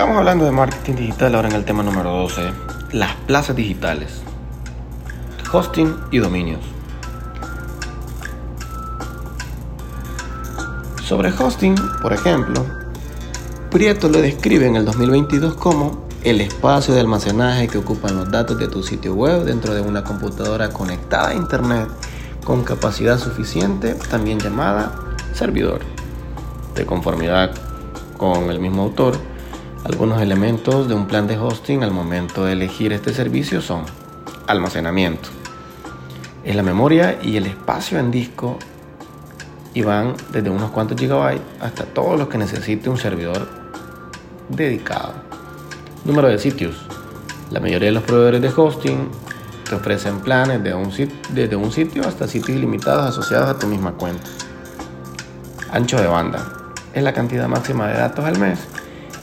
Sigamos hablando de marketing digital ahora en el tema número 12, las plazas digitales, hosting y dominios. Sobre hosting, por ejemplo, Prieto lo describe en el 2022 como el espacio de almacenaje que ocupan los datos de tu sitio web dentro de una computadora conectada a Internet con capacidad suficiente, también llamada servidor. De conformidad con el mismo autor, algunos elementos de un plan de hosting al momento de elegir este servicio son almacenamiento. Es la memoria y el espacio en disco y van desde unos cuantos gigabytes hasta todos los que necesite un servidor dedicado. Número de sitios. La mayoría de los proveedores de hosting te ofrecen planes de un desde un sitio hasta sitios ilimitados asociados a tu misma cuenta. Ancho de banda. Es la cantidad máxima de datos al mes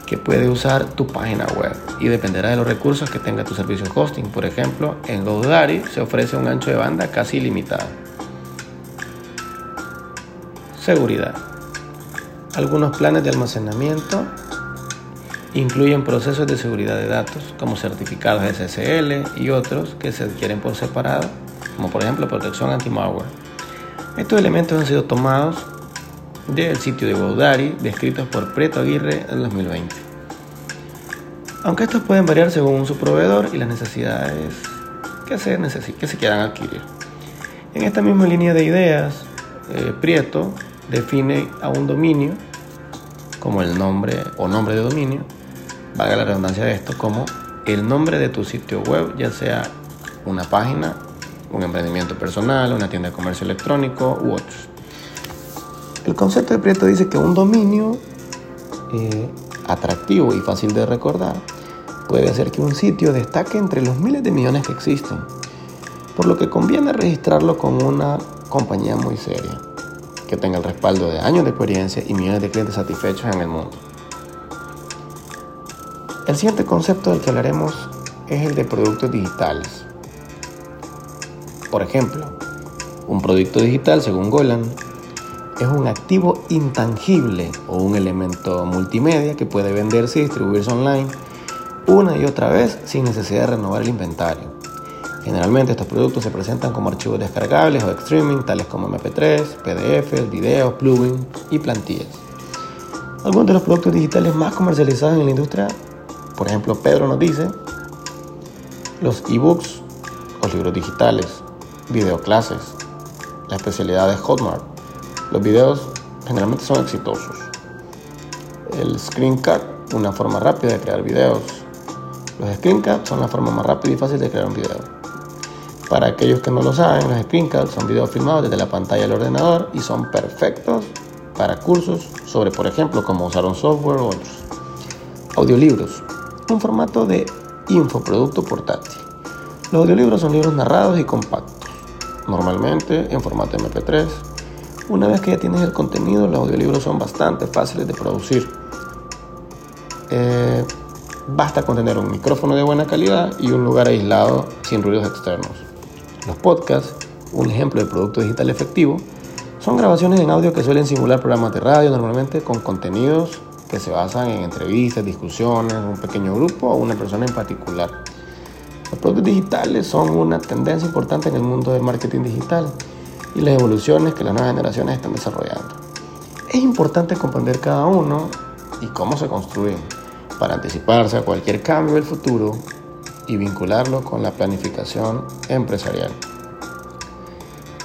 que puede usar tu página web y dependerá de los recursos que tenga tu servicio hosting. Por ejemplo, en GoDaddy se ofrece un ancho de banda casi ilimitado. Seguridad. Algunos planes de almacenamiento incluyen procesos de seguridad de datos como certificados SSL y otros que se adquieren por separado, como por ejemplo protección anti-malware. Estos elementos han sido tomados del sitio de GoDaddy descritos por Preto Aguirre en 2020. Aunque estos pueden variar según su proveedor y las necesidades que se, que se quieran adquirir. En esta misma línea de ideas, eh, Prieto define a un dominio como el nombre o nombre de dominio, valga la redundancia de esto, como el nombre de tu sitio web, ya sea una página, un emprendimiento personal, una tienda de comercio electrónico u otros. El concepto de Prieto dice que un dominio eh, atractivo y fácil de recordar puede hacer que un sitio destaque entre los miles de millones que existen, por lo que conviene registrarlo con una compañía muy seria, que tenga el respaldo de años de experiencia y millones de clientes satisfechos en el mundo. El siguiente concepto del que hablaremos es el de productos digitales. Por ejemplo, un producto digital, según Golan, es un activo intangible o un elemento multimedia que puede venderse y distribuirse online una y otra vez sin necesidad de renovar el inventario. Generalmente estos productos se presentan como archivos descargables o de streaming, tales como MP3, PDF, videos, plugins y plantillas. Algunos de los productos digitales más comercializados en la industria, por ejemplo Pedro nos dice, los ebooks o libros digitales, videoclases, la especialidad de Hotmart, los videos generalmente son exitosos. El screencast, una forma rápida de crear videos. Los screencasts son la forma más rápida y fácil de crear un video. Para aquellos que no lo saben, los screencasts son videos filmados desde la pantalla del ordenador y son perfectos para cursos sobre, por ejemplo, cómo usar un software o otros. Audiolibros, un formato de infoproducto portátil. Los audiolibros son libros narrados y compactos, normalmente en formato MP3 una vez que ya tienes el contenido, los audiolibros son bastante fáciles de producir. Eh, basta con tener un micrófono de buena calidad y un lugar aislado sin ruidos externos. Los podcasts, un ejemplo de producto digital efectivo, son grabaciones en audio que suelen simular programas de radio normalmente con contenidos que se basan en entrevistas, discusiones, un pequeño grupo o una persona en particular. Los productos digitales son una tendencia importante en el mundo del marketing digital y las evoluciones que las nuevas generaciones están desarrollando. Es importante comprender cada uno y cómo se construyen para anticiparse a cualquier cambio del futuro y vincularlo con la planificación empresarial.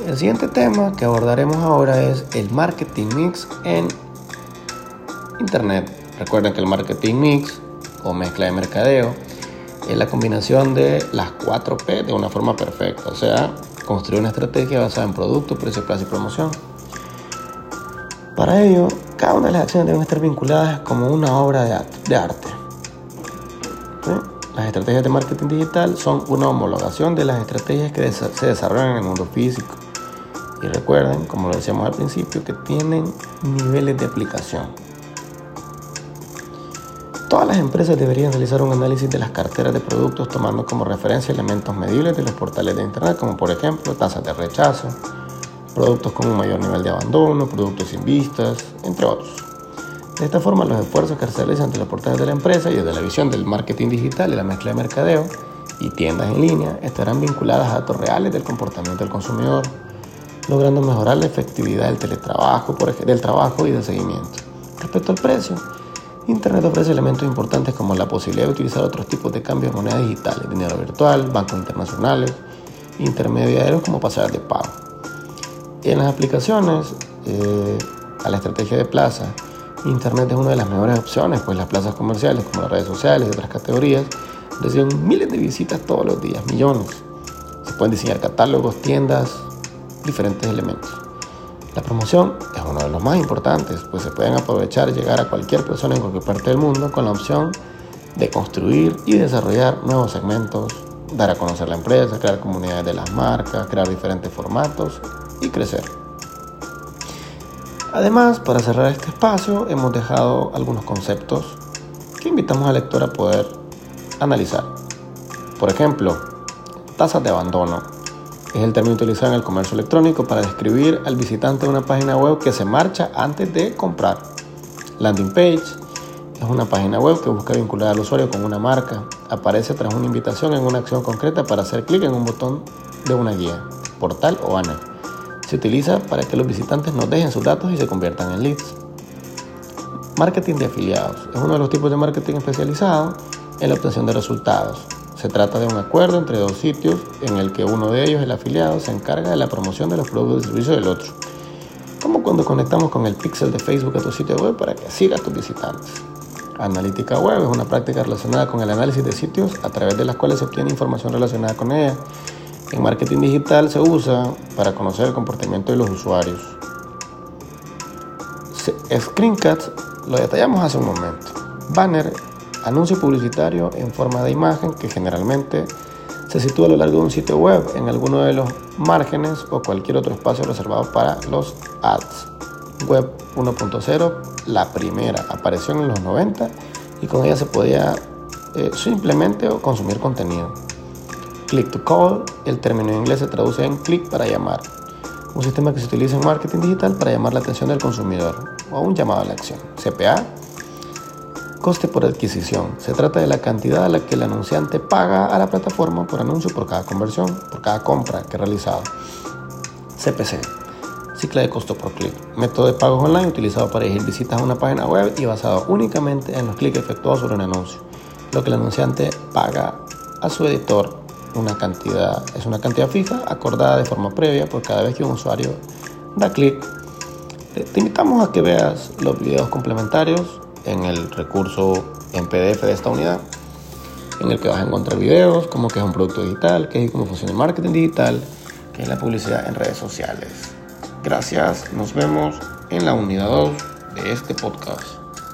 El siguiente tema que abordaremos ahora es el marketing mix en Internet. Recuerden que el marketing mix o mezcla de mercadeo es la combinación de las 4 P de una forma perfecta, o sea, construir una estrategia basada en producto, precio, plazo y promoción. Para ello, cada una de las acciones deben estar vinculadas como una obra de arte. Las estrategias de marketing digital son una homologación de las estrategias que se desarrollan en el mundo físico. Y recuerden, como lo decíamos al principio, que tienen niveles de aplicación. Todas las empresas deberían realizar un análisis de las carteras de productos tomando como referencia elementos medibles de los portales de Internet, como por ejemplo tasas de rechazo, productos con un mayor nivel de abandono, productos sin vistas, entre otros. De esta forma, los esfuerzos que se realizan entre los portales de la empresa y desde la visión del marketing digital y la mezcla de mercadeo y tiendas en línea estarán vinculadas a datos reales del comportamiento del consumidor, logrando mejorar la efectividad del teletrabajo, del trabajo y del seguimiento. Respecto al precio, Internet ofrece elementos importantes como la posibilidad de utilizar otros tipos de cambios de moneda digitales, dinero virtual, bancos internacionales, intermediarios como pasadas de pago. En las aplicaciones eh, a la estrategia de plaza, Internet es una de las mejores opciones, pues las plazas comerciales como las redes sociales y otras categorías reciben miles de visitas todos los días, millones. Se pueden diseñar catálogos, tiendas, diferentes elementos. La promoción es uno de los más importantes, pues se pueden aprovechar y llegar a cualquier persona en cualquier parte del mundo con la opción de construir y desarrollar nuevos segmentos, dar a conocer la empresa, crear comunidades de las marcas, crear diferentes formatos y crecer. Además, para cerrar este espacio, hemos dejado algunos conceptos que invitamos al lector a poder analizar. Por ejemplo, tasas de abandono es el término utilizado en el comercio electrónico para describir al visitante de una página web que se marcha antes de comprar. Landing page es una página web que busca vincular al usuario con una marca. Aparece tras una invitación en una acción concreta para hacer clic en un botón de una guía, portal o banner. Se utiliza para que los visitantes nos dejen sus datos y se conviertan en leads. Marketing de afiliados es uno de los tipos de marketing especializado en la obtención de resultados. Se trata de un acuerdo entre dos sitios en el que uno de ellos, el afiliado, se encarga de la promoción de los productos y servicios del otro. Como cuando conectamos con el pixel de Facebook a tu sitio web para que sigas tus visitantes. Analítica web es una práctica relacionada con el análisis de sitios a través de las cuales se obtiene información relacionada con ella. En marketing digital se usa para conocer el comportamiento de los usuarios. Screencast lo detallamos hace un momento. Banner Anuncio publicitario en forma de imagen que generalmente se sitúa a lo largo de un sitio web en alguno de los márgenes o cualquier otro espacio reservado para los ads. Web 1.0, la primera, apareció en los 90 y con ella se podía eh, simplemente consumir contenido. Click to call, el término en inglés se traduce en click para llamar. Un sistema que se utiliza en marketing digital para llamar la atención del consumidor o un llamado a la acción. CPA, Coste por adquisición. Se trata de la cantidad a la que el anunciante paga a la plataforma por anuncio por cada conversión, por cada compra que ha realizado. CPC. Ciclo de costo por clic. Método de pago online utilizado para dirigir visitas a una página web y basado únicamente en los clics efectuados sobre un anuncio. Lo que el anunciante paga a su editor una cantidad, es una cantidad fija acordada de forma previa por cada vez que un usuario da clic. Te invitamos a que veas los videos complementarios en el recurso en PDF de esta unidad, en el que vas a encontrar videos, como que es un producto digital, qué es cómo funciona el marketing digital, qué es la publicidad en redes sociales. Gracias, nos vemos en la unidad 2 de este podcast.